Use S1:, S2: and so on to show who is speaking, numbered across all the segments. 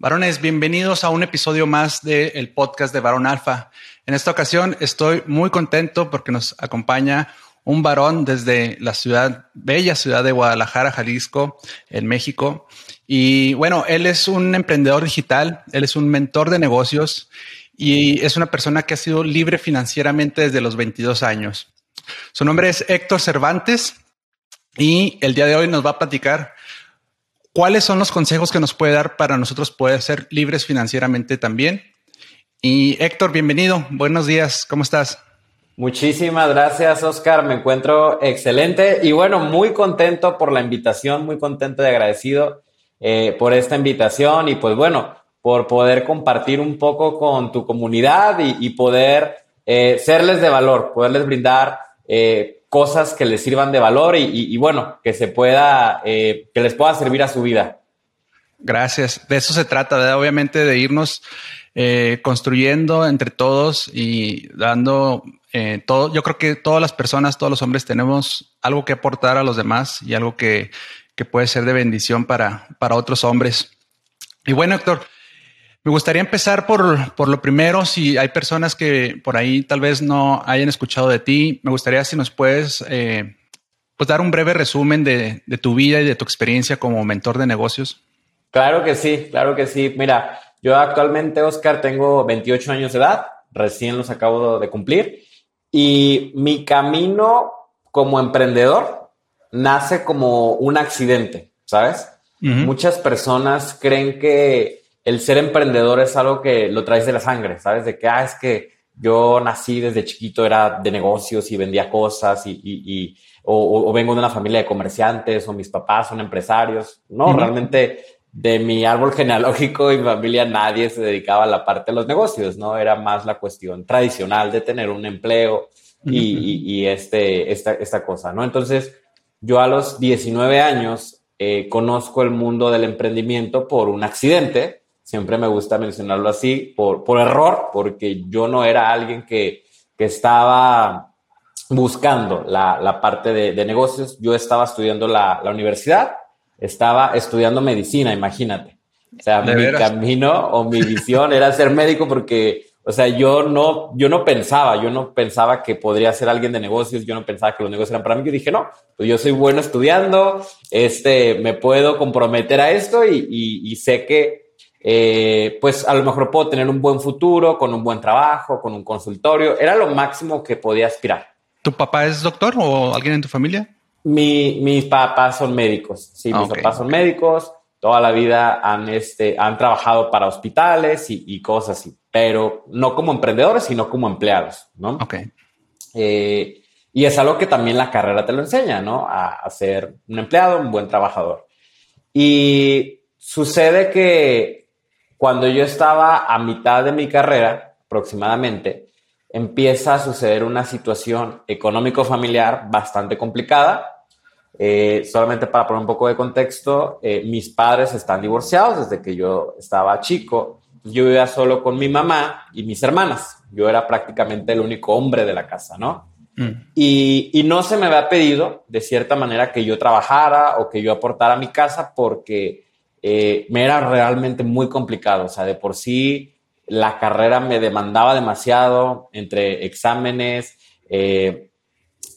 S1: Varones, bienvenidos a un episodio más del podcast de Varón Alfa. En esta ocasión estoy muy contento porque nos acompaña un varón desde la ciudad, bella ciudad de Guadalajara, Jalisco, en México. Y bueno, él es un emprendedor digital, él es un mentor de negocios y es una persona que ha sido libre financieramente desde los 22 años. Su nombre es Héctor Cervantes y el día de hoy nos va a platicar ¿Cuáles son los consejos que nos puede dar para nosotros poder ser libres financieramente también? Y Héctor, bienvenido. Buenos días. ¿Cómo estás?
S2: Muchísimas gracias, Oscar. Me encuentro excelente y bueno, muy contento por la invitación, muy contento y agradecido eh, por esta invitación y pues bueno, por poder compartir un poco con tu comunidad y, poder eh, serles de valor, poderles brindar eh, cosas que les sirvan de valor y, bueno, que se pueda, eh, que les pueda servir a su vida.
S1: Gracias. De eso se trata, obviamente, de irnos eh, construyendo entre todos y dando eh, todo. Yo creo que todas las personas, todos los hombres tenemos algo que aportar a los demás y algo que, que puede ser de bendición para, para otros hombres. Y bueno, Héctor, me gustaría empezar por, por, lo primero, si hay personas que por ahí tal vez no hayan escuchado de ti, me gustaría si nos puedes eh, pues dar un breve resumen de, de, tu vida y de tu experiencia como mentor de negocios.
S2: Claro que sí, claro que sí. Mira, yo actualmente, Oscar, tengo 28 años de edad, recién los acabo de cumplir, y mi camino como emprendedor nace como un accidente, ¿sabes? Muchas personas creen que el ser emprendedor es algo que lo traes de la sangre, ¿sabes? De que, ah, es que yo nací desde chiquito, era de negocios y vendía cosas y, y, o, vengo de una familia de comerciantes o mis papás son empresarios. No, realmente de mi árbol genealógico y mi familia nadie se dedicaba a la parte de los negocios, ¿no? Era más la cuestión tradicional de tener un empleo y, este, esta, esta cosa, ¿no? Entonces, yo a los 19 años eh, conozco el mundo del emprendimiento por un accidente siempre me gusta mencionarlo así, por, por error, porque yo no era alguien que, que estaba buscando la, la parte de, de, negocios, yo estaba estudiando la, la, universidad, estaba estudiando medicina, imagínate. O sea, mi camino o mi visión era ser médico porque, o sea, yo no, yo no pensaba, yo no pensaba que podría ser alguien de negocios, yo no pensaba que los negocios eran para mí. Yo dije, no, pues yo soy bueno estudiando, este, me puedo comprometer a esto y, y, y sé que eh, pues a lo mejor puedo tener un buen futuro, con un buen trabajo, con un consultorio. Era lo máximo que podía aspirar.
S1: ¿Tu papá es doctor o alguien en tu familia?
S2: Mi, mis papás son médicos. Sí, mis papás son médicos. Toda la vida han, este, han trabajado para hospitales y, cosas así, pero no como emprendedores, sino como empleados, ¿no?
S1: Ok.
S2: Eh, y es algo que también la carrera te lo enseña, ¿no? A, a ser un empleado, un buen trabajador. Y sucede que cuando yo estaba a mitad de mi carrera, aproximadamente, empieza a suceder una situación económico-familiar bastante complicada. Eh, solamente para poner un poco de contexto, eh, mis padres están divorciados desde que yo estaba chico. Yo vivía solo con mi mamá y mis hermanas. Yo era prácticamente el único hombre de la casa, ¿no? Mm. Y, y, no se me había pedido, de cierta manera, que yo trabajara o que yo aportara a mi casa porque eh, me era realmente muy complicado. O sea, de por sí la carrera me demandaba demasiado entre exámenes, eh,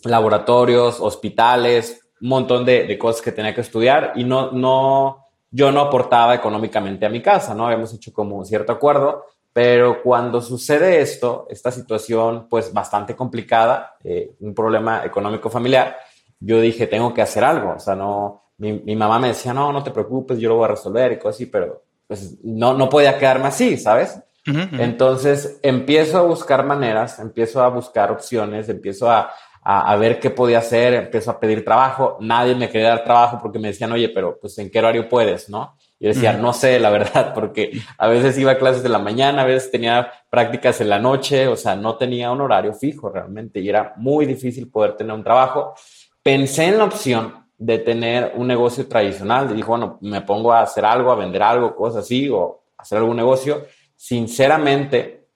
S2: laboratorios, hospitales, un montón de, cosas que tenía que estudiar y no, no, yo no aportaba económicamente a mi casa, ¿no? Habíamos hecho como un cierto acuerdo, pero cuando sucede esto, esta situación pues bastante complicada, eh, un problema económico familiar, yo dije, tengo que hacer algo, o sea, no, mi, mamá me decía, no, no te preocupes, yo lo voy a resolver y cosas así, pero pues no, no podía quedarme así, ¿sabes? Entonces empiezo a buscar maneras, empiezo a buscar opciones, empiezo a, a, ver qué podía hacer, empiezo a pedir trabajo. Nadie me quería dar trabajo porque me decían, oye, pero pues en qué horario puedes, ¿no? Yo decía, no sé, la verdad, porque a veces iba a clases de la mañana, a veces tenía prácticas en la noche, o sea, no tenía un horario fijo realmente y era muy difícil poder tener un trabajo. Pensé en la opción de tener un negocio tradicional, dijo, bueno, me pongo a hacer algo, a vender algo, cosas así, o hacer algún negocio. Sinceramente,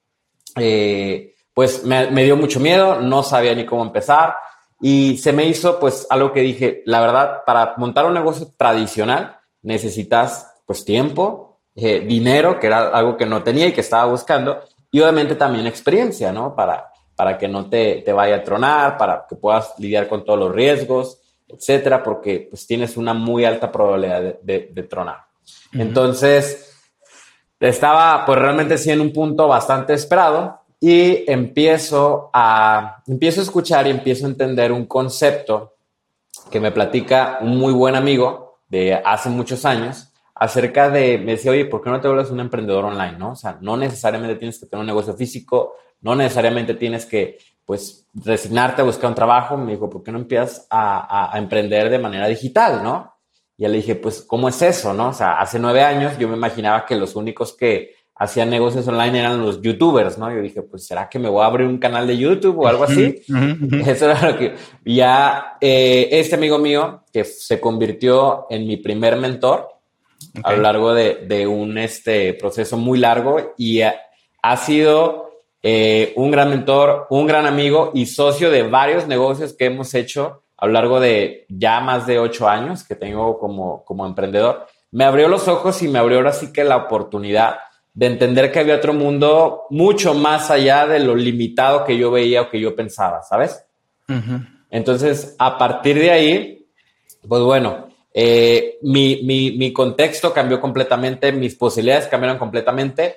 S2: eh, pues me, dio mucho miedo, no sabía ni cómo empezar y se me hizo pues algo que dije, la verdad, para montar un negocio tradicional necesitas pues tiempo, eh, dinero, que era algo que no tenía y que estaba buscando, y obviamente también experiencia, ¿no? Para, para que no te, te vaya a tronar, para que puedas lidiar con todos los riesgos, etcétera, porque pues tienes una muy alta probabilidad de, de, tronar. Entonces, estaba pues realmente sí en un punto bastante esperado y empiezo a, empiezo a escuchar y empiezo a entender un concepto que me platica un muy buen amigo de hace muchos años, acerca de, me decía, oye, ¿por qué no te vuelves un emprendedor online? ¿no? O sea, no necesariamente tienes que tener un negocio físico, no necesariamente tienes que, pues, resignarte a buscar un trabajo. Me dijo, ¿por qué no empiezas a, a, emprender de manera digital, no? Y le dije, pues, ¿cómo es eso, no? O sea, hace nueve años yo me imaginaba que los únicos que hacían negocios online eran los youtubers, ¿no? Yo dije, pues, ¿será que me voy a abrir un canal de YouTube o algo así? Eso era lo que... Ya, eh, este amigo mío, que se convirtió en mi primer mentor, a lo largo de, un este, proceso muy largo y ha, sido eh, un gran mentor, un gran amigo y socio de varios negocios que hemos hecho a lo largo de ya más de ocho años que tengo como, como emprendedor. Me abrió los ojos y me abrió ahora sí que la oportunidad de entender que había otro mundo mucho más allá de lo limitado que yo veía o que yo pensaba, ¿sabes? Entonces, a partir de ahí, pues bueno, eh, mi, mi, mi, contexto cambió completamente, mis posibilidades cambiaron completamente.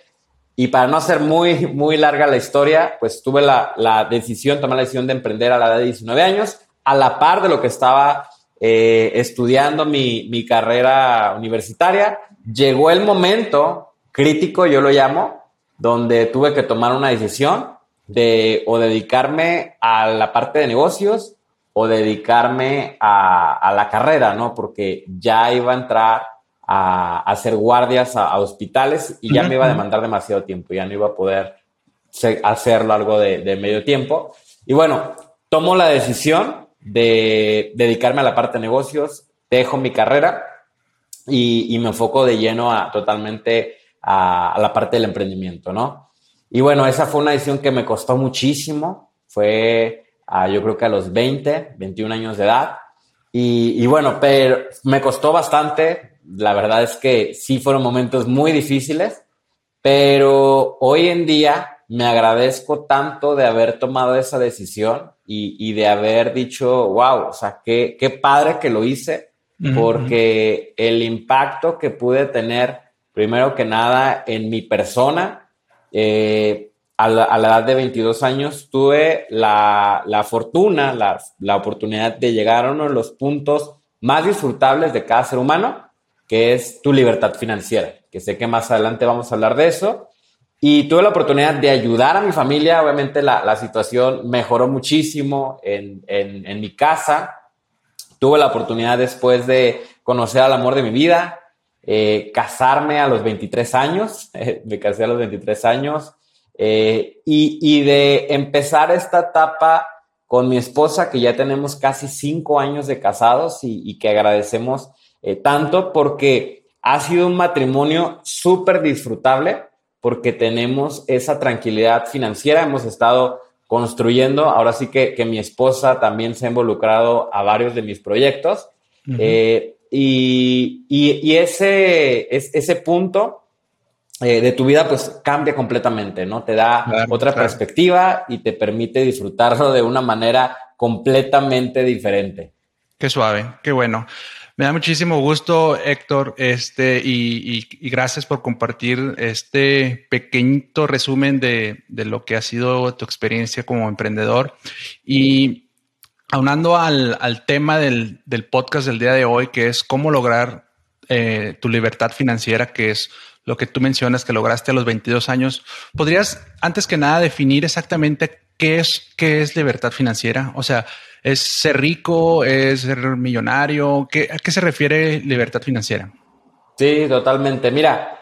S2: Y para no hacer muy, muy larga la historia, pues tuve la, la decisión, tomé la decisión de emprender a la edad de 19 años, a la par de lo que estaba eh, estudiando mi, mi carrera universitaria. Llegó el momento crítico, yo lo llamo, donde tuve que tomar una decisión de o dedicarme a la parte de negocios o dedicarme a, la carrera, ¿no? Porque ya iba a entrar a, hacer guardias a, hospitales y ya me iba a demandar demasiado tiempo, ya no iba a poder hacerlo algo de, medio tiempo. Y bueno, tomo la decisión de dedicarme a la parte de negocios, dejo mi carrera y, me enfoco de lleno a, totalmente a, la parte del emprendimiento, ¿no? Y bueno, esa fue una decisión que me costó muchísimo, fue yo creo que a los 20, 21 años de edad. Y, bueno, pero me costó bastante. La verdad es que sí fueron momentos muy difíciles, pero hoy en día me agradezco tanto de haber tomado esa decisión y, de haber dicho, wow, o sea, qué, qué padre que lo hice, porque el impacto que pude tener, primero que nada, en mi persona, eh, a la, edad de 22 años tuve la, fortuna, la, oportunidad de llegar a uno de los puntos más disfrutables de cada ser humano, que es tu libertad financiera, que sé que más adelante vamos a hablar de eso. Y tuve la oportunidad de ayudar a mi familia, obviamente la, situación mejoró muchísimo en, mi casa. Tuve la oportunidad después de conocer al amor de mi vida, eh, casarme a los 23 años, me casé a los 23 años, eh, y, de empezar esta etapa con mi esposa, que ya tenemos casi cinco años de casados y, que agradecemos eh, tanto porque ha sido un matrimonio súper disfrutable, porque tenemos esa tranquilidad financiera, hemos estado construyendo, ahora sí que, que mi esposa también se ha involucrado a varios de mis proyectos. Eh, y, y, ese, ese punto eh, de tu vida, pues cambia completamente, ¿no? Te da otra perspectiva y te permite disfrutarlo de una manera completamente diferente.
S1: Qué suave, qué bueno. Me da muchísimo gusto, Héctor, este, y, gracias por compartir este pequeñito resumen de, lo que ha sido tu experiencia como emprendedor. Y aunando al, tema del, podcast del día de hoy, que es cómo lograr eh, tu libertad financiera, que es lo que tú mencionas que lograste a los 22 años. ¿Podrías, antes que nada, definir exactamente qué es, qué es libertad financiera? O sea, ¿es ser rico? ¿Es ser millonario? ¿Qué, ¿A qué se refiere libertad financiera?
S2: Sí, totalmente. Mira,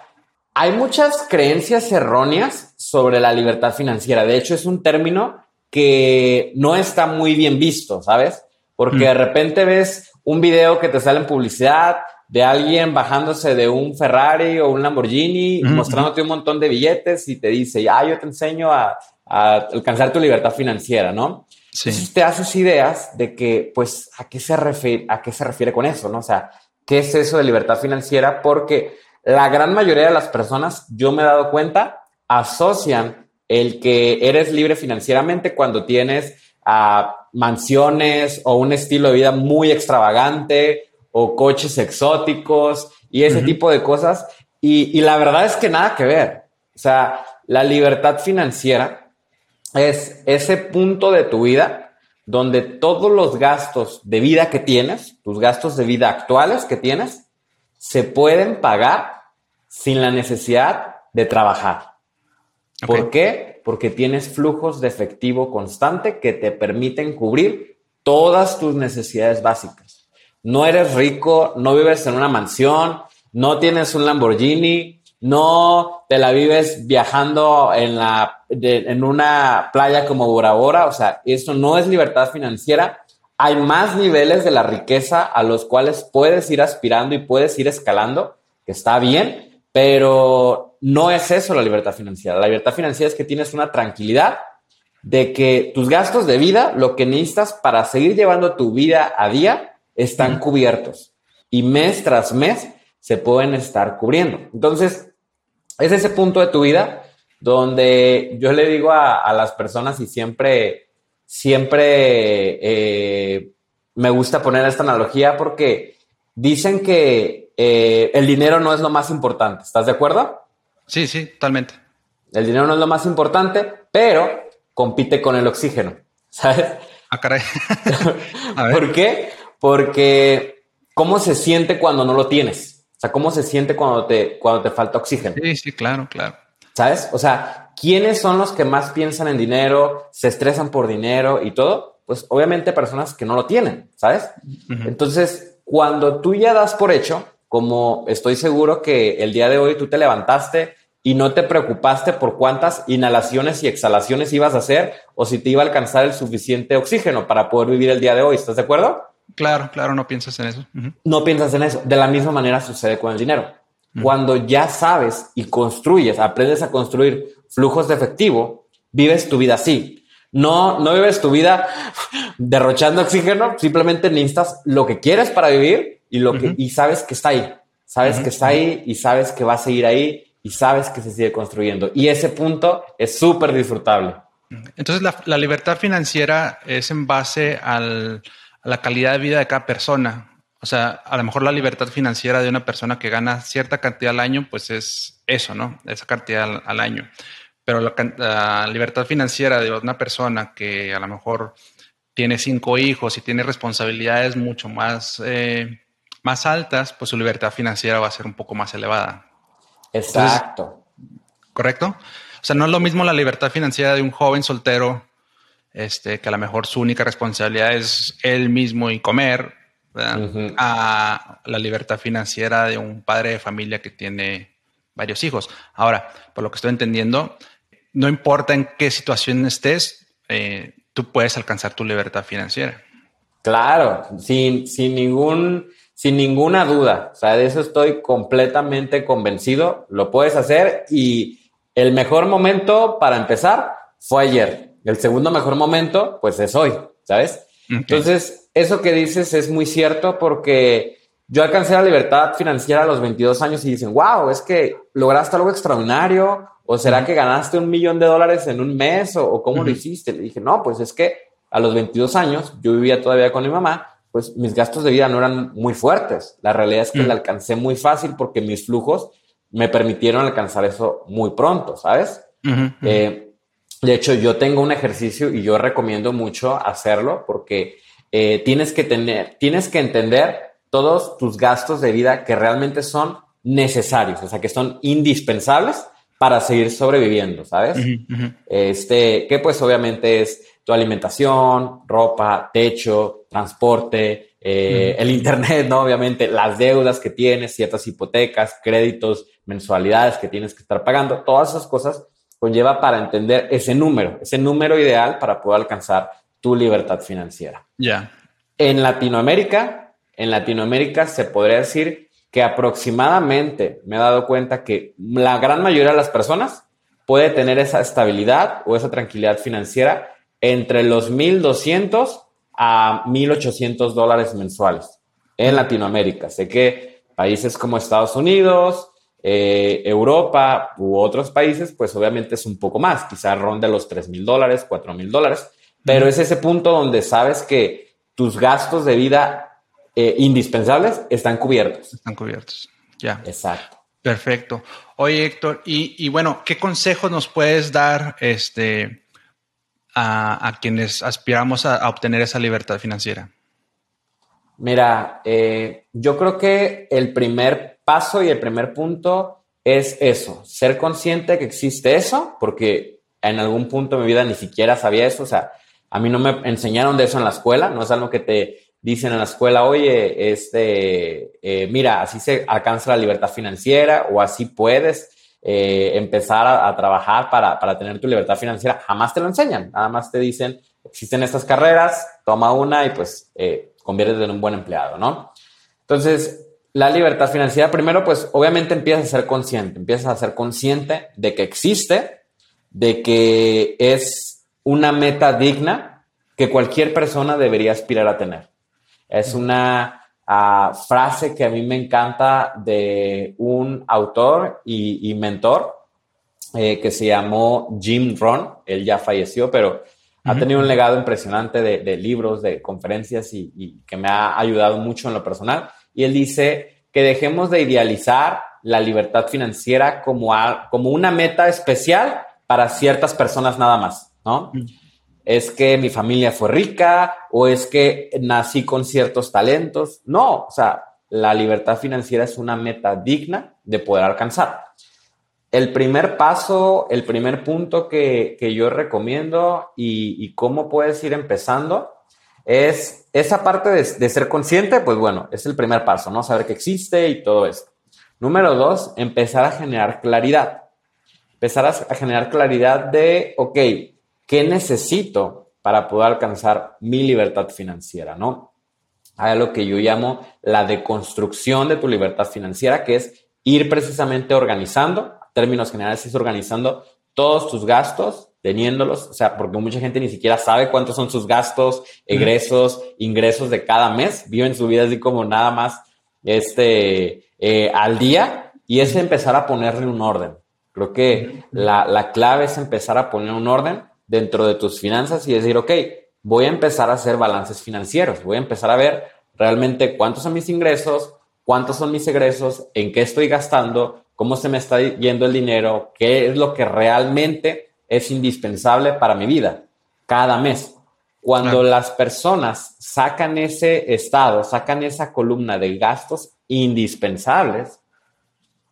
S2: hay muchas creencias erróneas sobre la libertad financiera. De hecho, es un término que no está muy bien visto, ¿sabes? Porque de repente ves un video que te sale en publicidad de alguien bajándose de un Ferrari o un Lamborghini, mostrándote un montón de billetes y te dice, ya, yo te enseño a, alcanzar tu libertad financiera, ¿no? Sí. Entonces te haces ideas de que, pues, ¿a qué, se refiere, ¿a qué se refiere con eso, no? O sea, ¿qué es eso de libertad financiera? Porque la gran mayoría de las personas, yo me he dado cuenta, asocian el que eres libre financieramente cuando tienes a mansiones o un estilo de vida muy extravagante o coches exóticos y ese tipo de cosas. Y, la verdad es que nada que ver. O sea, la libertad financiera es ese punto de tu vida donde todos los gastos de vida que tienes, tus gastos de vida actuales que tienes, se pueden pagar sin la necesidad de trabajar. ¿Por qué? porque tienes flujos de efectivo constante que te permiten cubrir todas tus necesidades básicas. No eres rico, no vives en una mansión, no tienes un Lamborghini, no te la vives viajando en, la, en una playa como Bora Bora. O sea, eso no es libertad financiera. Hay más niveles de la riqueza a los cuales puedes ir aspirando y puedes ir escalando, que está bien, pero no es eso la libertad financiera. La libertad financiera es que tienes una tranquilidad de que tus gastos de vida, lo que necesitas para seguir llevando tu vida a día, están cubiertos y mes tras mes se pueden estar cubriendo. Entonces, es ese punto de tu vida donde yo le digo a, las personas y siempre, siempre eh, me gusta poner esta analogía porque dicen que eh, el dinero no es lo más importante. ¿Estás de acuerdo?
S1: Sí, sí, totalmente.
S2: El dinero no es lo más importante, pero compite con el oxígeno, ¿sabes?
S1: Ah, caray.
S2: ¿Por qué? Porque ¿cómo se siente cuando no lo tienes? O sea, ¿cómo se siente cuando te, cuando te falta oxígeno?
S1: Sí, sí, claro, claro.
S2: ¿Sabes? O sea, ¿quiénes son los que más piensan en dinero, se estresan por dinero y todo? Pues obviamente personas que no lo tienen, ¿sabes? Entonces, cuando tú ya das por hecho como estoy seguro que el día de hoy tú te levantaste y no te preocupaste por cuántas inhalaciones y exhalaciones ibas a hacer o si te iba a alcanzar el suficiente oxígeno para poder vivir el día de hoy. ¿Estás de acuerdo?
S1: Claro, claro, no piensas en eso.
S2: No piensas en eso. De la misma manera sucede con el dinero. Cuando ya sabes y construyes, aprendes a construir flujos de efectivo, vives tu vida así. No, no vives tu vida derrochando oxígeno, simplemente necesitas lo que quieres para vivir y, lo que, y sabes que está ahí, sabes que está ahí y sabes que va a seguir ahí y sabes que se sigue construyendo. Y ese punto es súper disfrutable.
S1: Entonces la, libertad financiera es en base a la calidad de vida de cada persona. O sea, a lo mejor la libertad financiera de una persona que gana cierta cantidad al año, pues es eso, ¿no? Esa cantidad al, año. Pero la, libertad financiera de una persona que a lo mejor tiene cinco hijos y tiene responsabilidades mucho más eh, más altas, pues su libertad financiera va a ser un poco más elevada.
S2: Exacto.
S1: ¿Correcto? O sea, no es lo mismo la libertad financiera de un joven soltero, este, que a lo mejor su única responsabilidad es él mismo y comer, a la libertad financiera de un padre de familia que tiene varios hijos. Ahora, por lo que estoy entendiendo, no importa en qué situación estés, eh, tú puedes alcanzar tu libertad financiera.
S2: Claro, sin, sin ningún sin ninguna duda. O sea, de eso estoy completamente convencido. Lo puedes hacer y el mejor momento para empezar fue ayer. El segundo mejor momento, pues es hoy, ¿sabes? Entonces, eso que dices es muy cierto porque yo alcancé la libertad financiera a los 22 años y dicen, wow, es que lograste algo extraordinario o será que ganaste un millón de dólares en un mes o, cómo lo hiciste. Le dije, no, pues es que a los 22 años yo vivía todavía con mi mamá pues mis gastos de vida no eran muy fuertes. La realidad es que mm. la alcancé muy fácil porque mis flujos me permitieron alcanzar eso muy pronto, ¿sabes? Eh, de hecho, yo tengo un ejercicio y yo recomiendo mucho hacerlo porque eh, tienes que tener, tienes que entender todos tus gastos de vida que realmente son necesarios, o sea, que son indispensables para seguir sobreviviendo, ¿sabes? Este, que pues obviamente es tu alimentación, ropa, techo, transporte, eh, el internet, ¿no? Obviamente, las deudas que tienes, ciertas hipotecas, créditos, mensualidades que tienes que estar pagando, todas esas cosas conlleva para entender ese número, ese número ideal para poder alcanzar tu libertad financiera.
S1: Ya.
S2: En Latinoamérica, en Latinoamérica se podría decir que aproximadamente me he dado cuenta que la gran mayoría de las personas puede tener esa estabilidad o esa tranquilidad financiera entre los 1.200 a 1.800 dólares mensuales en Latinoamérica. Sé que países como Estados Unidos, eh, Europa u otros países, pues obviamente es un poco más, quizás ronde los 3 mil dólares, 4 mil dólares, pero es ese punto donde sabes que tus gastos de vida eh, indispensables están cubiertos.
S1: Están cubiertos, ya.
S2: Exacto.
S1: Perfecto. Oye, Héctor, y, bueno, ¿qué consejos nos puedes dar este, a, quienes aspiramos a, obtener esa libertad financiera?
S2: Mira, eh, yo creo que el primer paso y el primer punto es eso, ser consciente que existe eso, porque en algún punto de mi vida ni siquiera sabía eso, o sea, a mí no me enseñaron de eso en la escuela, no es algo que te dicen en la escuela, oye, este, eh, mira, así se alcanza la libertad financiera o así puedes eh, empezar a, trabajar para, para, tener tu libertad financiera. Jamás te lo enseñan, nada más te dicen, existen estas carreras, toma una y pues eh, conviértete en un buen empleado, ¿no? Entonces, la libertad financiera, primero, pues obviamente empiezas a ser consciente, empiezas a ser consciente de que existe, de que es una meta digna que cualquier persona debería aspirar a tener. Es una ah, frase que a mí me encanta de un autor y, mentor eh, que se llamó Jim Rohn. Él ya falleció, pero ha tenido un legado impresionante de, libros, de conferencias y, y, que me ha ayudado mucho en lo personal y él dice que dejemos de idealizar la libertad financiera como, como una meta especial para ciertas personas nada más, ¿no? Mm. Es que mi familia fue rica o es que nací con ciertos talentos. No, o sea, la libertad financiera es una meta digna de poder alcanzar. El primer paso, el primer punto que, yo recomiendo y, y cómo puedes ir empezando es esa parte de, ser consciente, pues bueno, es el primer paso, ¿no? Saber que existe y todo eso. Número dos, empezar a generar claridad. Empezar a, generar claridad de, ok, ¿qué necesito para poder alcanzar mi libertad financiera, ¿no? Hay lo que yo llamo la deconstrucción de tu libertad financiera, que es ir precisamente organizando, términos generales, es organizando todos tus gastos teniéndolos, o sea, porque mucha gente ni siquiera sabe cuántos son sus gastos, egresos, ingresos de cada mes, viven su vida así como nada más este, eh, al día y es empezar a ponerle un orden. Creo que la, la clave es empezar a poner un orden dentro de tus finanzas y decir, ok, voy a empezar a hacer balances financieros, voy a empezar a ver realmente cuántos son mis ingresos, cuántos son mis egresos, en qué estoy gastando, cómo se me está yendo el dinero, qué es lo que realmente es indispensable para mi vida cada mes. Cuando las personas sacan ese estado, sacan esa columna de gastos indispensables,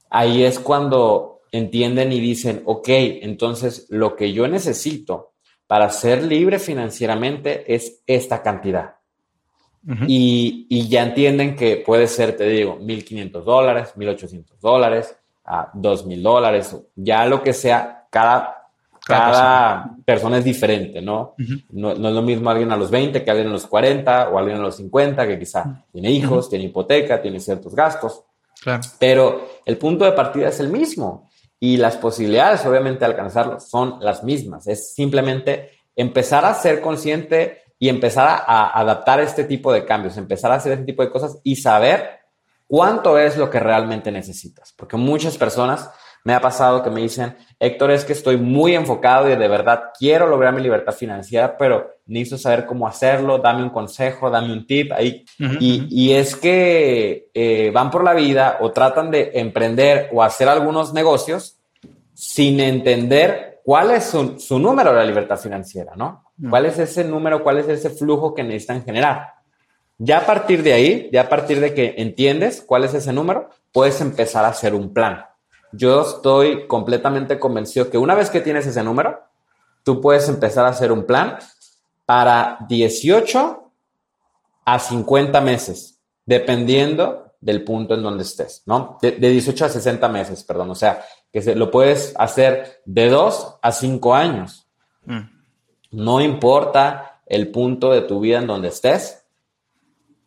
S2: ahí es cuando entienden y dicen, ok, entonces lo que yo necesito para ser libre financieramente es esta cantidad. y, ya entienden que puede ser, te digo, 1.500 dólares, 1.800 dólares, a 2.000 dólares, ya lo que sea, cada cada persona es diferente, ¿no? ¿no? es lo mismo alguien a los 20 que alguien a los 40 o alguien a los 50 que quizá tiene hijos, tiene hipoteca, tiene ciertos gastos. Claro. Pero el punto de partida es el mismo y las posibilidades, obviamente, de alcanzarlo son las mismas. Es simplemente empezar a ser consciente y empezar a, adaptar este tipo de cambios, empezar a hacer este tipo de cosas y saber cuánto es lo que realmente necesitas. Porque muchas personas me ha pasado que me dicen, Héctor, es que estoy muy enfocado y de verdad quiero lograr mi libertad financiera, pero necesito saber cómo hacerlo, dame un consejo, dame un tip ahí. y, es que eh, van por la vida o tratan de emprender o hacer algunos negocios sin entender cuál es su, número de la libertad financiera, ¿no? ¿Cuál es ese número, cuál es ese flujo que necesitan generar? Ya a partir de ahí, ya a partir de que entiendes cuál es ese número, puedes empezar a hacer un plan yo estoy completamente convencido que una vez que tienes ese número, tú puedes empezar a hacer un plan para 18 a 50 meses, dependiendo del punto en donde estés, ¿no? De, 18 a 60 meses, perdón. O sea, que se, lo puedes hacer de 2 a 5 años. Mm. No importa el punto de tu vida en donde estés,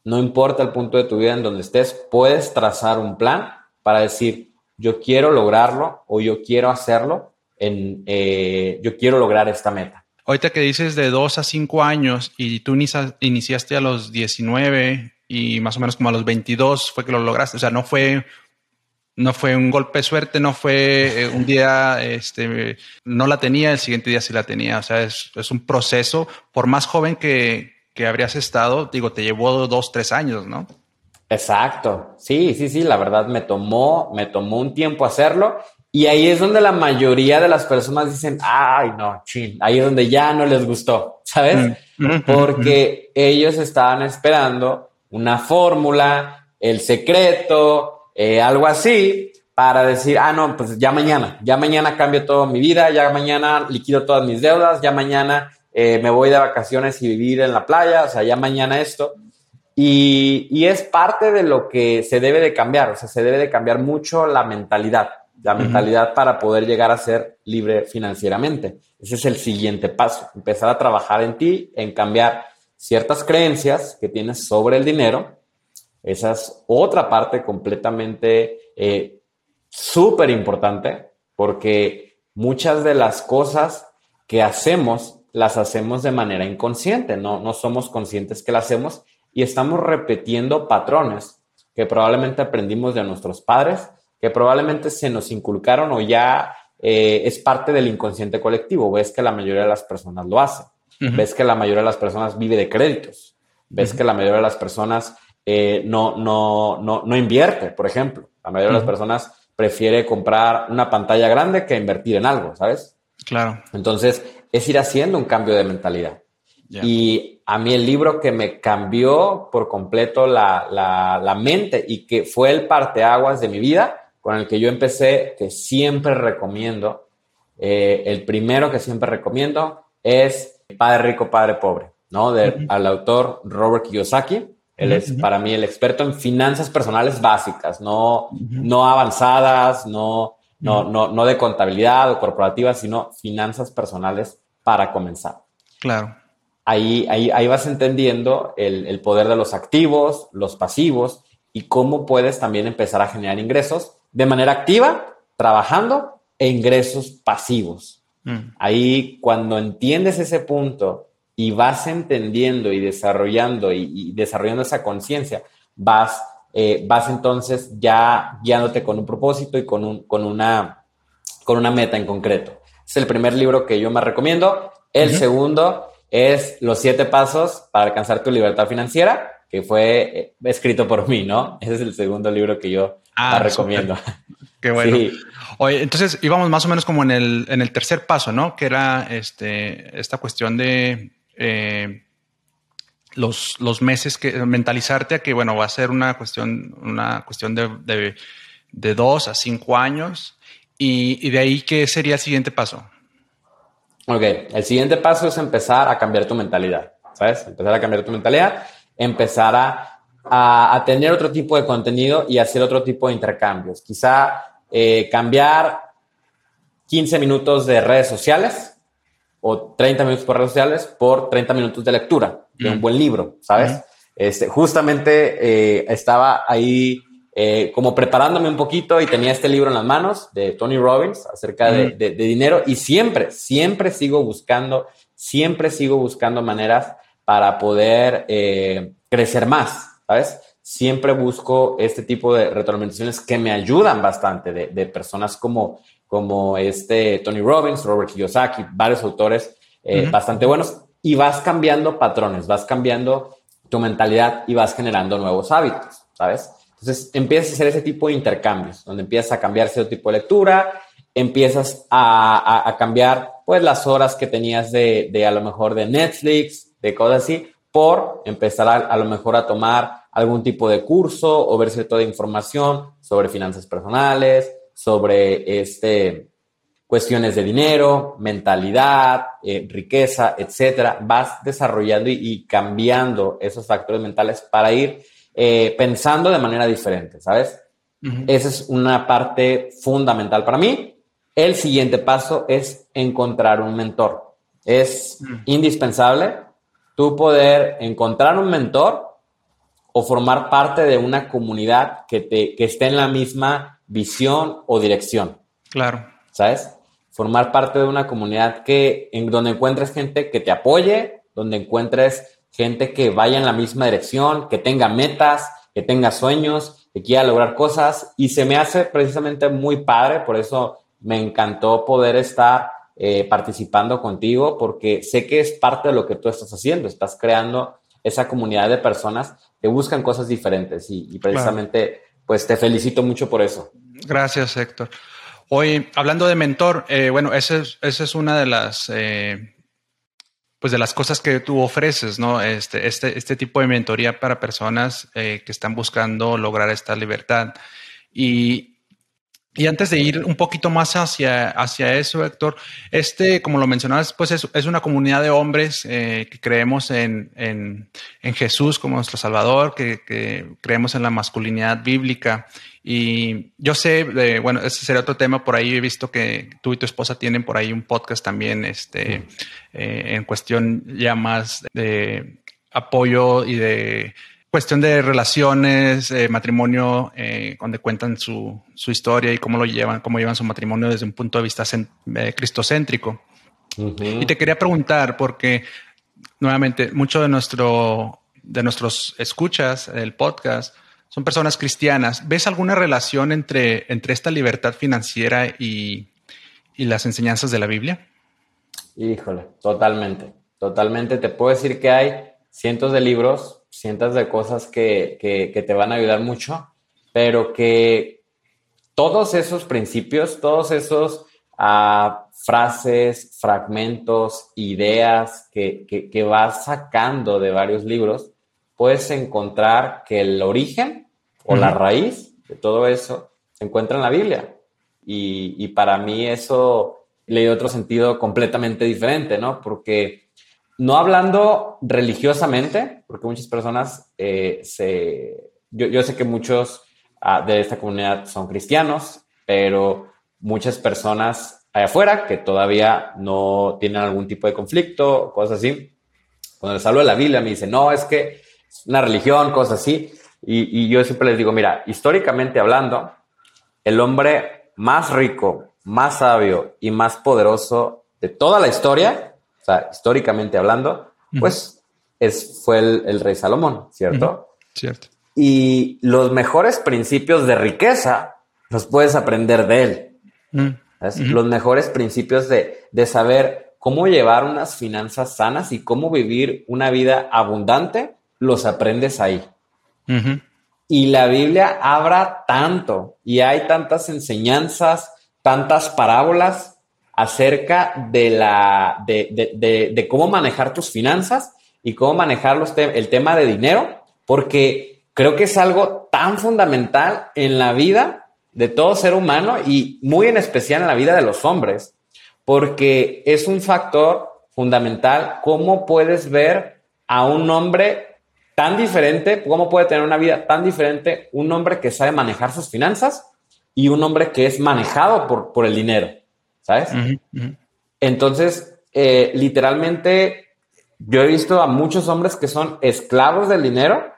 S2: no importa el punto de tu vida en donde estés, puedes trazar un plan para decir, yo quiero lograrlo o yo quiero hacerlo, en, eh, yo quiero lograr esta meta.
S1: Ahorita que dices de 2 a 5 años y tú iniciaste a los 19 y más o menos como a los 22 fue que lo lograste, o sea, no fue no fue un golpe de suerte, no fue eh, un día, este, no la tenía, el siguiente día sí la tenía. O sea, es, es un proceso, por más joven que, que, habrías estado, digo, te llevó dos, tres años, ¿no?
S2: Exacto. Sí, sí, sí, la verdad me tomó, me tomó un tiempo hacerlo. Y ahí es donde la mayoría de las personas dicen, ay, no, chin, ahí es donde ya no les gustó, ¿sabes? Mm, mm, mm, Porque ellos estaban esperando una fórmula, el secreto, eh, algo así, para decir, ah, no, pues ya mañana, ya mañana cambio toda mi vida, ya mañana liquido todas mis deudas, ya mañana eh, me voy de vacaciones y vivir en la playa, o sea, ya mañana esto. Y, y, es parte de lo que se debe de cambiar, o sea, se debe de cambiar mucho la mentalidad, la mentalidad para poder llegar a ser libre financieramente. Ese es el siguiente paso, empezar a trabajar en ti, en cambiar ciertas creencias que tienes sobre el dinero. Esa es otra parte completamente eh, súper importante porque muchas de las cosas que hacemos las hacemos de manera inconsciente, no, no somos conscientes que las hacemos y estamos repitiendo patrones que probablemente aprendimos de nuestros padres, que probablemente se nos inculcaron o ya eh, es parte del inconsciente colectivo. Ves que la mayoría de las personas lo hacen. Ves que la mayoría de las personas vive de créditos. Ves que la mayoría de las personas eh, no, no, no, no invierte, por ejemplo. La mayoría de las personas prefiere comprar una pantalla grande que invertir en algo, ¿sabes?
S1: Claro.
S2: Entonces, es ir haciendo un cambio de mentalidad. Y a mí el libro que me cambió por completo la, la, la, mente y que fue el parteaguas de mi vida, con el que yo empecé, que siempre recomiendo, eh, el primero que siempre recomiendo es Padre Rico, Padre Pobre, ¿no? De, Al autor Robert Kiyosaki. Él es para mí el experto en finanzas personales básicas, no, no avanzadas, no, no, no, no de contabilidad o corporativa, sino finanzas personales para comenzar.
S1: Claro.
S2: Ahí, ahí, ahí vas entendiendo el, el, poder de los activos, los pasivos y cómo puedes también empezar a generar ingresos de manera activa, trabajando e ingresos pasivos. Mm. Ahí, cuando entiendes ese punto y vas entendiendo y desarrollando y, desarrollando esa conciencia, vas, eh, vas entonces ya guiándote con un propósito y con, un, con, una, con una meta en concreto. Es el primer libro que yo me recomiendo. El segundo es Los siete pasos para alcanzar tu libertad financiera, que fue eh, escrito por mí, ¿no? Ese es el segundo libro que yo ah, recomiendo.
S1: Qué bueno. Oye, entonces íbamos más o menos como en el, en el tercer paso, ¿no? Que era este, esta cuestión de eh, los, los, meses que mentalizarte a que, bueno, va a ser una cuestión, una cuestión de, de, dos a cinco años y, de ahí, ¿qué sería el siguiente paso?
S2: Ok, el siguiente paso es empezar a cambiar tu mentalidad, ¿sabes? Empezar a cambiar tu mentalidad, empezar a, a, tener otro tipo de contenido y hacer otro tipo de intercambios. Quizá eh, cambiar 15 minutos de redes sociales o 30 minutos por redes sociales por 30 minutos de lectura de un mm. buen libro, ¿sabes? este, justamente eh, estaba ahí eh, como preparándome un poquito y tenía este libro en las manos de Tony Robbins acerca de, mm. dinero y siempre, siempre sigo buscando, siempre sigo buscando maneras para poder eh, crecer más, ¿sabes? Siempre busco este tipo de retroalimentaciones que me ayudan bastante de, de personas como como este Tony Robbins, Robert Kiyosaki, varios autores eh, bastante buenos, y vas cambiando patrones, vas cambiando tu mentalidad y vas generando nuevos hábitos, ¿sabes? Entonces empiezas a hacer ese tipo de intercambios, donde empiezas a cambiar cierto tipo de lectura, empiezas a, cambiar pues las horas que tenías de, de, a lo mejor de Netflix, de cosas así, por empezar a, a lo mejor a tomar algún tipo de curso o ver cierta información sobre finanzas personales, sobre este, cuestiones de dinero, mentalidad, eh, riqueza, etcétera. Vas desarrollando y, cambiando esos factores mentales para ir eh, pensando de manera diferente, ¿sabes? Esa es una parte fundamental para mí. El siguiente paso es encontrar un mentor. Es mm. indispensable tú poder encontrar un mentor o formar parte de una comunidad que, te, que esté en la misma visión o dirección.
S1: Claro.
S2: ¿Sabes? Formar parte de una comunidad que, en donde encuentres gente que te apoye, donde encuentres gente que vaya en la misma dirección, que tenga metas, que tenga sueños, que quiera lograr cosas. Y se me hace precisamente muy padre, por eso me encantó poder estar eh, participando contigo, porque sé que es parte de lo que tú estás haciendo. Estás creando esa comunidad de personas que buscan cosas diferentes y, precisamente, pues te felicito mucho por eso.
S1: Gracias, Héctor. Hoy, hablando de mentor, eh, bueno, esa es, es, una de las, eh, pues de las cosas que tú ofreces, ¿no? Este, este, este tipo de mentoría para personas eh, que están buscando lograr esta libertad. Y, y antes de ir un poquito más hacia, hacia eso, Héctor, este, como lo mencionabas, pues es, es una comunidad de hombres eh, que creemos en, en, en, Jesús como nuestro Salvador, que, que, creemos en la masculinidad bíblica. Y yo sé, bueno, ese sería otro tema por ahí. He visto que tú y tu esposa tienen por ahí un podcast también, este, eh, en cuestión ya más de apoyo y de cuestión de relaciones, eh, matrimonio, eh, donde cuentan su, su, historia y cómo lo llevan, cómo llevan su matrimonio desde un punto de vista eh, cristocéntrico. Y te quería preguntar, porque nuevamente, mucho de nuestro de nuestros escuchas del podcast son personas cristianas. ¿Ves alguna relación entre, entre esta libertad financiera y, y las enseñanzas de la Biblia?
S2: Híjole, totalmente, totalmente. Te puedo decir que hay cientos de libros cientos de cosas que, que, te van a ayudar mucho, pero que todos esos principios, todos esos uh, frases, fragmentos, ideas que, que, vas sacando de varios libros, puedes encontrar que el origen o la raíz de todo eso se encuentra en la Biblia. Y, y para mí eso le dio otro sentido completamente diferente, ¿no? Porque no hablando religiosamente, porque muchas personas eh, se... Yo, sé que muchos ah, de esta comunidad son cristianos, pero muchas personas allá afuera que todavía no tienen algún tipo de conflicto, cosas así. Cuando les hablo de la Biblia me dicen, no, es que es una religión, cosas así. Y, y yo siempre les digo, mira, históricamente hablando, el hombre más rico, más sabio y más poderoso de toda la historia sea, históricamente hablando, pues es, fue el, rey Salomón, ¿cierto?
S1: Cierto.
S2: Y los mejores principios de riqueza los puedes aprender de él. Mm. Los mejores principios de, de saber cómo llevar unas finanzas sanas y cómo vivir una vida abundante, los aprendes ahí. Y la Biblia habla tanto y hay tantas enseñanzas, tantas parábolas acerca de, la, de, cómo manejar tus finanzas y cómo manejar el tema de dinero, porque creo que es algo tan fundamental en la vida de todo ser humano y muy en especial en la vida de los hombres, porque es un factor fundamental cómo puedes ver a un hombre tan diferente, cómo puede tener una vida tan diferente un hombre que sabe manejar sus finanzas y un hombre que es manejado por, por el dinero. ¿Sabes? Entonces, eh, literalmente, yo he visto a muchos hombres que son esclavos del dinero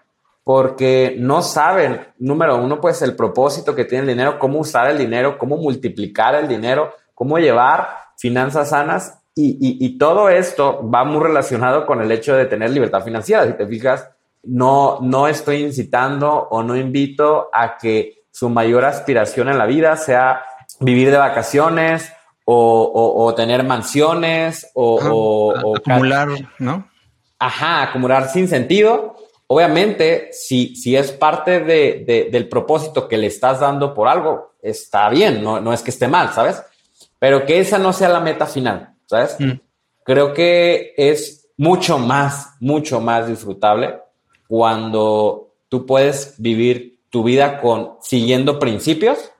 S2: porque no saben, número uno, pues el propósito que tiene el dinero, cómo usar el dinero, cómo multiplicar el dinero, cómo llevar finanzas sanas. Y, todo esto va muy relacionado con el hecho de tener libertad financiera. Si te fijas, no, no estoy incitando o no invito a que su mayor aspiración en la vida sea vivir de vacaciones o, tener mansiones o,
S1: acumular, ¿no?
S2: Ajá, acumular sin sentido. Obviamente, si, si es parte del propósito que le estás dando por algo, está bien, no, no, es que esté mal, ¿sabes? Pero que esa no sea la meta final, ¿sabes? Mm. Creo que es mucho más, mucho más disfrutable cuando tú puedes vivir tu vida con siguiendo principios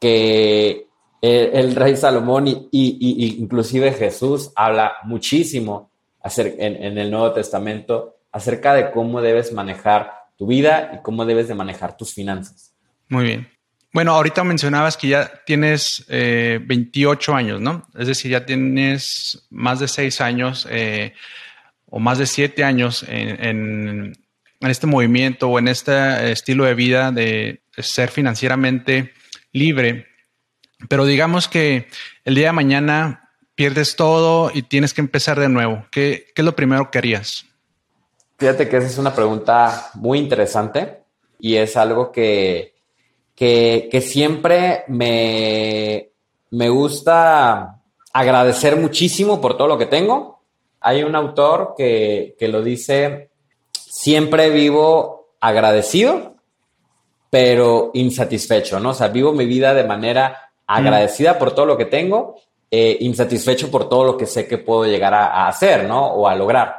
S2: que el, rey Salomón y, inclusive Jesús habla muchísimo en, en el Nuevo Testamento acerca de cómo debes manejar tu vida y cómo debes de manejar tus finanzas.
S1: Muy bien. Bueno, ahorita mencionabas que ya tienes 28 eh, años, ¿no? Es decir, ya tienes más de 6 años eh, o más de 7 años en, este movimiento o en este estilo de vida de ser financieramente libre. Pero digamos que el día de mañana pierdes todo y tienes que empezar de nuevo. ¿Qué, qué es lo primero que harías?
S2: Fíjate que esa es una pregunta muy interesante y es algo que que, siempre me, me gusta agradecer muchísimo por todo lo que tengo. Hay un autor que, que lo dice, siempre vivo agradecido, pero insatisfecho, ¿no? O sea, vivo mi vida de manera agradecida por todo lo que tengo, eh, insatisfecho por todo lo que sé que puedo llegar a, hacer, ¿no? O a lograr.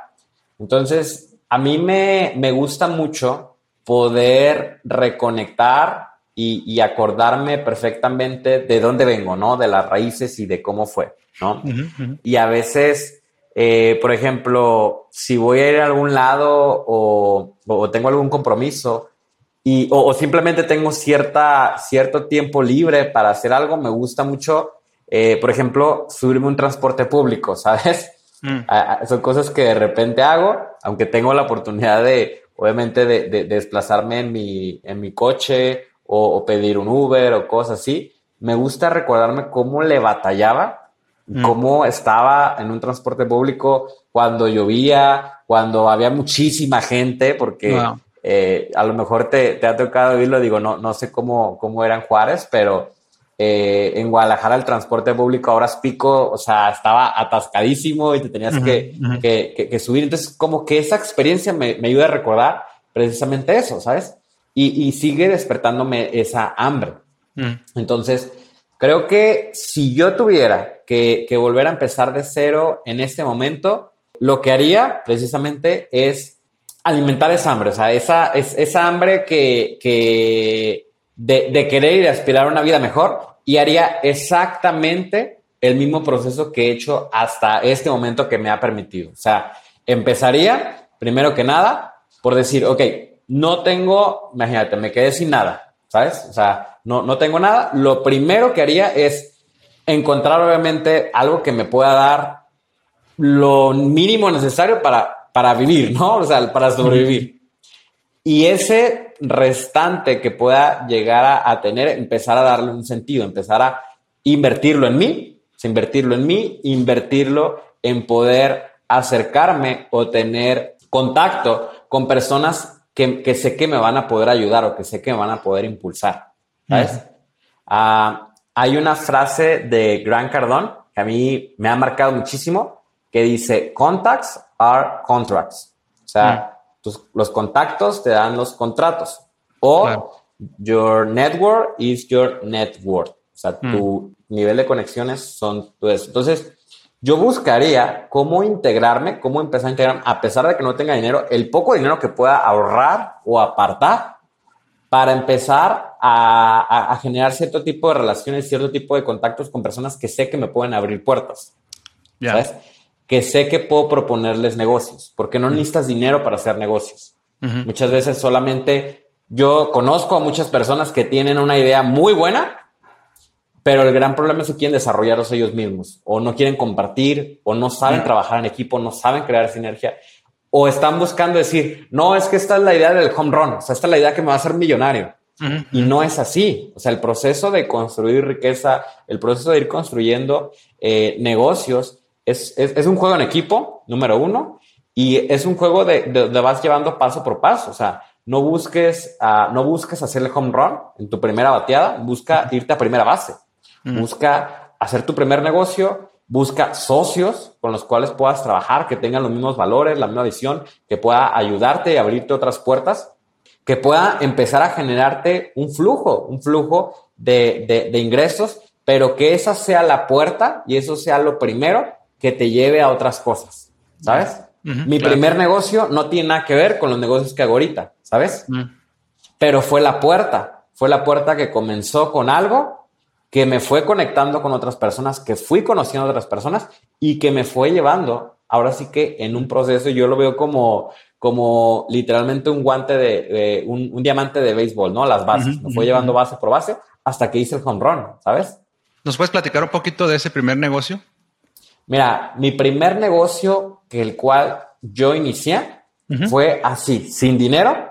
S2: Entonces, a mí me, me gusta mucho poder reconectar y, acordarme perfectamente de dónde vengo, ¿no? De las raíces y de cómo fue, ¿no? Y a veces, eh, por ejemplo, si voy a ir a algún lado o, tengo algún compromiso y, o, simplemente tengo cierta, cierto tiempo libre para hacer algo, me gusta mucho, eh, por ejemplo, subirme un transporte público, ¿sabes? Mm. son cosas que de repente hago, aunque tengo la oportunidad de, obviamente, de, de desplazarme en mi, en mi coche o, pedir un Uber o cosas así, me gusta recordarme cómo le batallaba, mm. cómo estaba en un transporte público cuando llovía, cuando había muchísima gente, porque eh, a lo mejor te, ha tocado oírlo, digo, no, no sé cómo, cómo era en Juárez, pero eh, en Guadalajara el transporte público ahora es pico, o sea, estaba atascadísimo y te tenías que, que, subir. Entonces, como que esa experiencia me, me ayuda a recordar precisamente eso, ¿sabes? y, sigue despertándome esa hambre. Mm. Entonces, creo que si yo tuviera que, volver a empezar de cero en este momento, lo que haría precisamente es alimentar esa hambre, o sea, esa, es, esa hambre que, que de, querer y de aspirar a una vida mejor y haría exactamente el mismo proceso que he hecho hasta este momento que me ha permitido. O sea, empezaría, primero que nada, por decir, ok, no tengo, imagínate, me quedé sin nada, ¿sabes? O sea, no, no tengo nada. Lo primero que haría es encontrar, obviamente, algo que me pueda dar lo mínimo necesario para, para vivir, ¿no? O sea, para sobrevivir. Y ese restante que pueda llegar a, tener, empezar a darle un sentido, empezar a invertirlo en mí, invertirlo en mí, invertirlo en poder acercarme o tener contacto con personas que, sé que me van a poder ayudar o que sé que me van a poder impulsar. ¿Sabes? Ah, hay una frase de Grant Cardone que a mí me ha marcado muchísimo que dice, contacts are contracts. O sea, los contactos te dan los contratos. O your network is your network. O sea, tu nivel de conexiones son tu eso. Entonces, yo buscaría cómo integrarme, cómo empezar a integrarme, a pesar de que no tenga dinero, el poco dinero que pueda ahorrar o apartar para empezar a, generar cierto tipo de relaciones, cierto tipo de contactos con personas que sé que me pueden abrir puertas. ¿Sabes? Que sé que puedo proponerles negocios, porque no necesitas dinero para hacer negocios. Muchas veces solamente yo conozco a muchas personas que tienen una idea muy buena, pero el gran problema es que quieren desarrollarlos ellos mismos, o no quieren compartir, o no saben trabajar en equipo, no saben crear sinergia, o están buscando decir, no, es que esta es la idea del home run, o sea, esta es la idea que me va a hacer millonario. Y no es así. O sea, el proceso de construir riqueza, el proceso de ir construyendo eh, negocios, es, es, un juego en equipo, número uno, y es un juego de, de, vas llevando paso por paso. O sea, no busques, uh, no busques hacer el home run en tu primera bateada, busca irte a primera base. Busca hacer tu primer negocio, busca socios con los cuales puedas trabajar, que tengan los mismos valores, la misma visión, que pueda ayudarte y abrirte otras puertas, que pueda empezar a generarte un flujo, un flujo de, ingresos, pero que esa sea la puerta y eso sea lo primero que te lleve a otras cosas, ¿sabes? Mi primer negocio no tiene nada que ver con los negocios que hago ahorita, ¿sabes? Pero fue la puerta, fue la puerta que comenzó con algo que me fue conectando con otras personas, que fui conociendo a otras personas y que me fue llevando, ahora sí que en un proceso, yo lo veo como, como literalmente un guante de, un, diamante de béisbol, ¿no? Las bases, me fue llevando base por base hasta que hice el home run, ¿sabes?
S1: ¿Nos puedes platicar un poquito de ese primer negocio?
S2: Mira, mi primer negocio que el cual yo inicié fue así, sin dinero,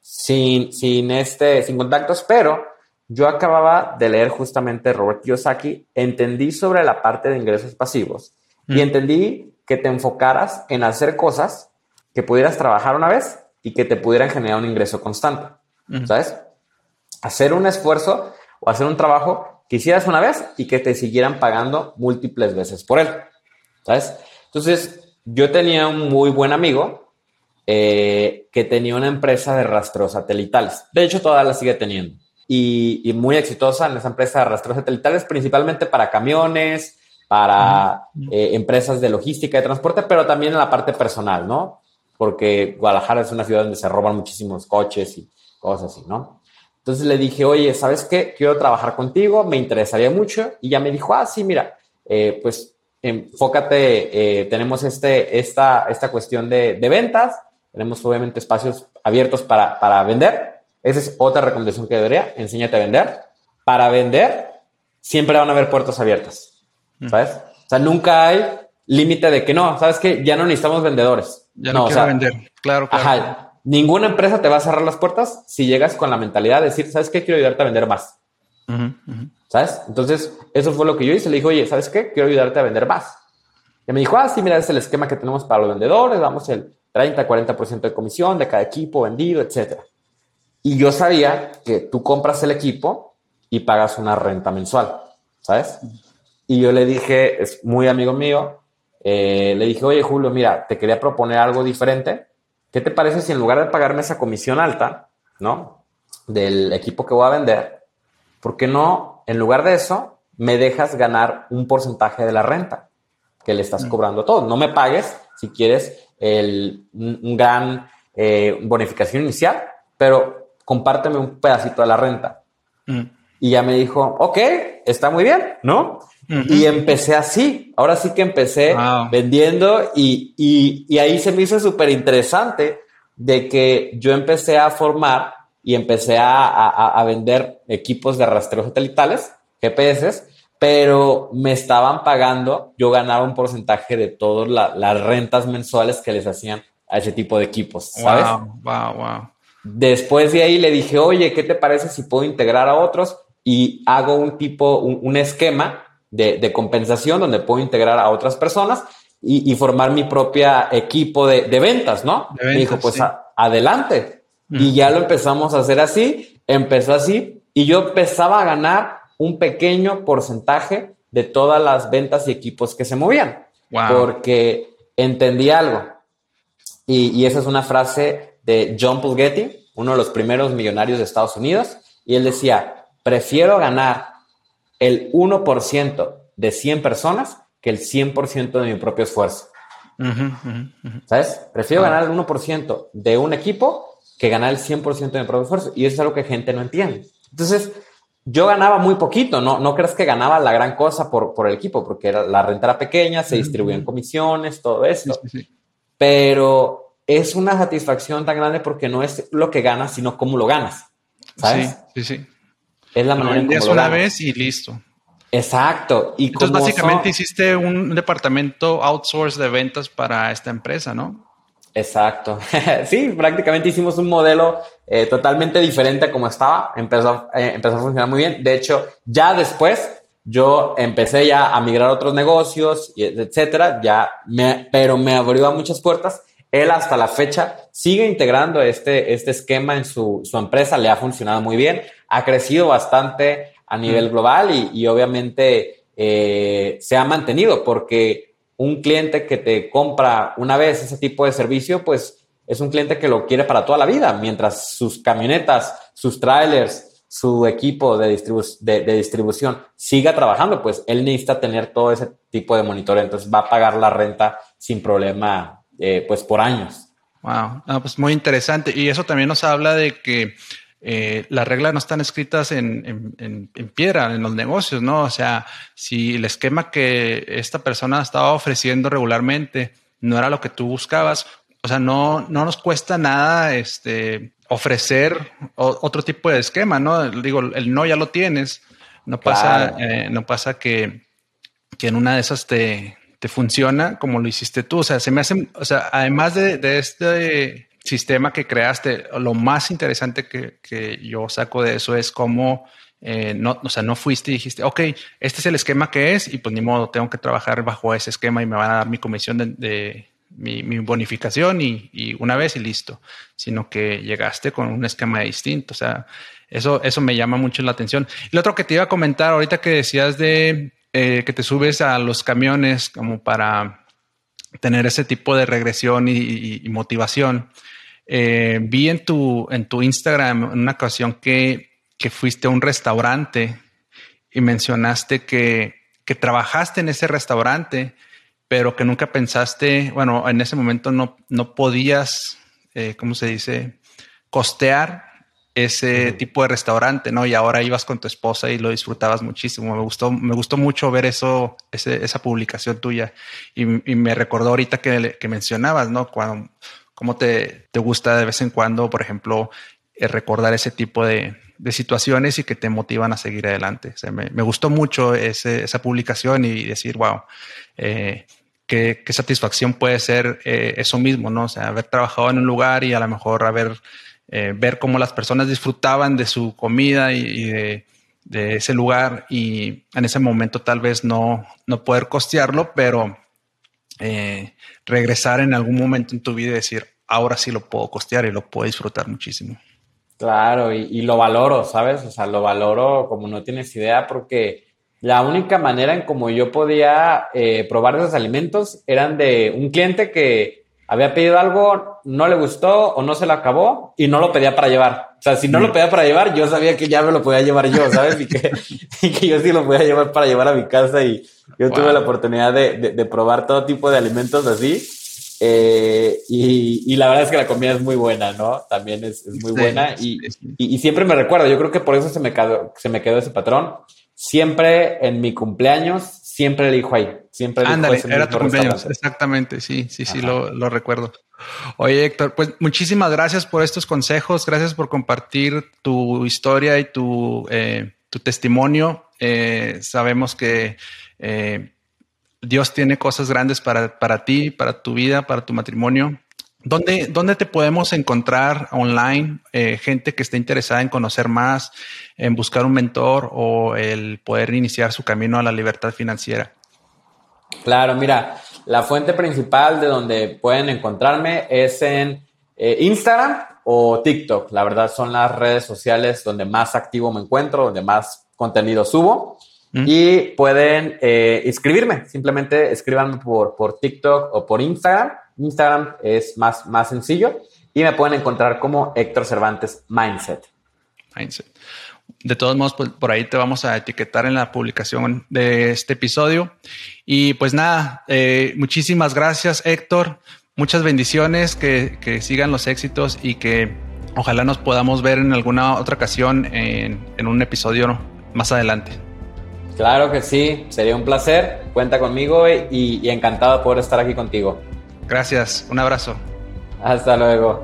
S2: sin, sin, este, sin contactos, pero yo acababa de leer justamente Robert Kiyosaki, entendí sobre la parte de ingresos pasivos y entendí que te enfocaras en hacer cosas que pudieras trabajar una vez y que te pudieran generar un ingreso constante, ¿sabes? Hacer un esfuerzo o hacer un trabajo que hicieras una vez y que te siguieran pagando múltiples veces por él, ¿sabes? Entonces, yo tenía un muy buen amigo eh, que tenía una empresa de rastreos satelitales. De hecho, todavía la sigue teniendo. Y, muy exitosa en esa empresa de rastreos satelitales, principalmente para camiones, para eh, empresas de logística y transporte, pero también en la parte personal, ¿no? Porque Guadalajara es una ciudad donde se roban muchísimos coches y cosas así, ¿no? Entonces le dije, oye, ¿sabes qué? Quiero trabajar contigo, me interesaría mucho. Y ya me dijo, ah, sí, mira, eh, pues enfócate, tenemos este, esta, esta cuestión de, de ventas, tenemos obviamente espacios abiertos para, para vender. Esa es otra recomendación que debería. Enséñate a vender. Para vender, siempre van a haber puertas abiertas. Mm. ¿Sabes? O sea, nunca hay límite de que no, ¿sabes que Ya no necesitamos vendedores.
S1: Ya no, quiero vender. Claro, claro. Ajá.
S2: Ninguna empresa te va a cerrar las puertas si llegas con la mentalidad de decir, ¿sabes qué? Quiero ayudarte a vender más. ¿Sabes? Entonces, eso fue lo que yo hice. Le dije, oye, ¿sabes qué? Quiero ayudarte a vender más. Y me dijo, ah, sí, mira, es el esquema que tenemos para los vendedores, damos el 30, 40% de comisión de cada equipo vendido, etc. Y yo sabía que tú compras el equipo y pagas una renta mensual, ¿sabes? Y yo le dije, es muy amigo mío, eh, le dije, oye Julio, mira, te quería proponer algo diferente. ¿Qué te parece si en lugar de pagarme esa comisión alta, ¿no? Del equipo que voy a vender, ¿por qué no, en lugar de eso, me dejas ganar un porcentaje de la renta que le estás mm. cobrando a todos? No me pagues si quieres el, un gran eh, bonificación inicial, pero compárteme un pedacito de la renta. Mm. Y ya me dijo, ok, está muy bien, ¿no? Y empecé así. Ahora sí que empecé vendiendo y, y, ahí se me hizo súper interesante de que yo empecé a formar y empecé a, a, a vender equipos de rastreo satelitales, GPS, pero me estaban pagando, yo ganaba un porcentaje de todas las rentas mensuales que les hacían a ese tipo de equipos, ¿sabes?
S1: Wow, wow, wow.
S2: Después de ahí le dije, oye, ¿qué te parece si puedo integrar a otros? Y hago un tipo, un, esquema de, compensación donde puedo integrar a otras personas y, formar mi propia equipo de, ventas, ¿no? me dijo, pues adelante. Y ya lo empezamos a hacer así, empezó así, y yo empezaba a ganar un pequeño porcentaje de todas las ventas y equipos que se movían. Porque entendí algo. Y, esa es una frase de John Pulgetti, uno de los primeros millonarios de Estados Unidos. Y él decía, prefiero ganar el 1% de 100 personas que el 100% de mi propio esfuerzo. ¿Sabes? Prefiero ganar el 1% de un equipo que ganar el 100% de mi propio esfuerzo. Y eso es algo que gente no entiende. Entonces, yo ganaba muy poquito, no, no crees que ganaba la gran cosa por, por el equipo, porque era, la renta era pequeña, se distribuían comisiones, todo eso. Pero es una satisfacción tan grande porque no es lo que ganas, sino cómo lo ganas. ¿Sabes?
S1: Sí, sí, sí.
S2: Es la manera en
S1: cómo una vez y listo.
S2: Exacto.
S1: Y Entonces, básicamente hiciste un departamento outsource de ventas para esta empresa, ¿no?
S2: Exacto. sí, prácticamente hicimos un modelo eh, totalmente diferente a como estaba. Empezó, eh, empezó a funcionar muy bien. De hecho, ya después yo empecé ya a migrar a otros negocios, etcétera, ya me, pero me abrió a muchas puertas. Él hasta la fecha sigue integrando este, este esquema en su, su empresa, le ha funcionado muy bien, ha crecido bastante a nivel global y, y obviamente eh, se ha mantenido porque un cliente que te compra una vez ese tipo de servicio, pues es un cliente que lo quiere para toda la vida, mientras sus camionetas, sus trailers, su equipo de, distribución siga trabajando, pues él necesita tener todo ese tipo de monitoreo, entonces va a pagar la renta sin problema, eh, pues por años.
S1: Wow, pues muy interesante. Y eso también nos habla de que eh, las reglas no están escritas en, piedra en los negocios, ¿no? O sea, si el esquema que esta persona estaba ofreciendo regularmente no era lo que tú buscabas, o sea, no, no nos cuesta nada este, ofrecer otro tipo de esquema, ¿no? Digo, el no ya lo tienes. No pasa, eh, no pasa que, que, en una de esas te, te, funciona como lo hiciste tú. O sea, se me hace, o sea, además de, este sistema que creaste, lo más interesante que, que yo saco de eso es cómo eh, no, o sea, no fuiste y dijiste, ok, este es el esquema que es y pues ni modo, tengo que trabajar bajo ese esquema y me van a dar mi comisión de, mi, bonificación y, una vez y listo, sino que llegaste con un esquema distinto. O sea, eso, eso me llama mucho la atención. Y lo otro que te iba a comentar ahorita que decías de eh, que te subes a los camiones como para tener ese tipo de regresión y, motivación. Eh, vi en tu, en tu Instagram en una ocasión que, que fuiste a un restaurante y mencionaste que, que trabajaste en ese restaurante pero que nunca pensaste, bueno, en ese momento no, no podías, eh, ¿cómo se dice? Costear ese tipo de restaurante, ¿no? Y ahora ibas con tu esposa y lo disfrutabas muchísimo. Me gustó, me gustó mucho ver eso, esa publicación tuya. Y, me recordó ahorita que, que mencionabas, ¿no? Cuando, cómo te, te gusta de vez en cuando, por ejemplo, eh, recordar ese tipo de, de, situaciones y que te motivan a seguir adelante. O sea, me, me, gustó mucho ese, esa publicación y decir, wow, eh, qué, satisfacción puede ser eh, eso mismo, ¿no? O sea, haber trabajado en un lugar y a lo mejor haber, eh, ver cómo las personas disfrutaban de su comida y, de, ese lugar y en ese momento tal vez no, no poder costearlo, pero eh, regresar en algún momento en tu vida y decir, ahora sí lo puedo costear y lo puedo disfrutar muchísimo.
S2: Claro, y, lo valoro, ¿sabes? O sea, lo valoro como no tienes idea porque la única manera en como yo podía eh, probar esos alimentos eran de un cliente que había pedido algo, no le gustó o no se lo acabó y no lo pedía para llevar. O sea, si no lo pedía para llevar, yo sabía que ya me lo podía llevar yo, ¿sabes? Y que, que yo sí lo podía llevar para llevar a mi casa y yo tuve la oportunidad de, de, probar todo tipo de alimentos así. Eh, y, y, la verdad es que la comida es muy buena, ¿no? También es, es muy buena y, y, y, siempre me recuerdo, yo creo que por eso se me quedó, se me quedó ese patrón siempre en mi cumpleaños, siempre elijo ahí. Siempre elijo
S1: Ándale, era tu cumpleaños, exactamente, sí, sí, sí, lo, lo, recuerdo. Oye, Héctor, pues muchísimas gracias por estos consejos, gracias por compartir tu historia y tu, eh, tu testimonio. Eh, sabemos que eh, Dios tiene cosas grandes para, para ti, para tu vida, para tu matrimonio. ¿Dónde, ¿Dónde, te podemos encontrar online? Eh, gente que esté interesada en conocer más, en buscar un mentor o el poder iniciar su camino a la libertad financiera.
S2: Claro, mira, la fuente principal de donde pueden encontrarme es en eh, Instagram o TikTok. La verdad son las redes sociales donde más activo me encuentro, donde más contenido subo. Mm. Y pueden eh, inscribirme, simplemente escríbanme por, por TikTok o por Instagram Instagram es más, más sencillo y me pueden encontrar como Héctor Cervantes Mindset.
S1: Mindset. De todos modos, pues, por ahí te vamos a etiquetar en la publicación de este episodio. Y pues nada, eh, muchísimas gracias Héctor. Muchas bendiciones, que, que, sigan los éxitos y que ojalá nos podamos ver en alguna otra ocasión en, en un episodio más adelante.
S2: Claro que sí, sería un placer. Cuenta conmigo y, y encantado de poder estar aquí contigo.
S1: Gracias, un abrazo.
S2: Hasta luego.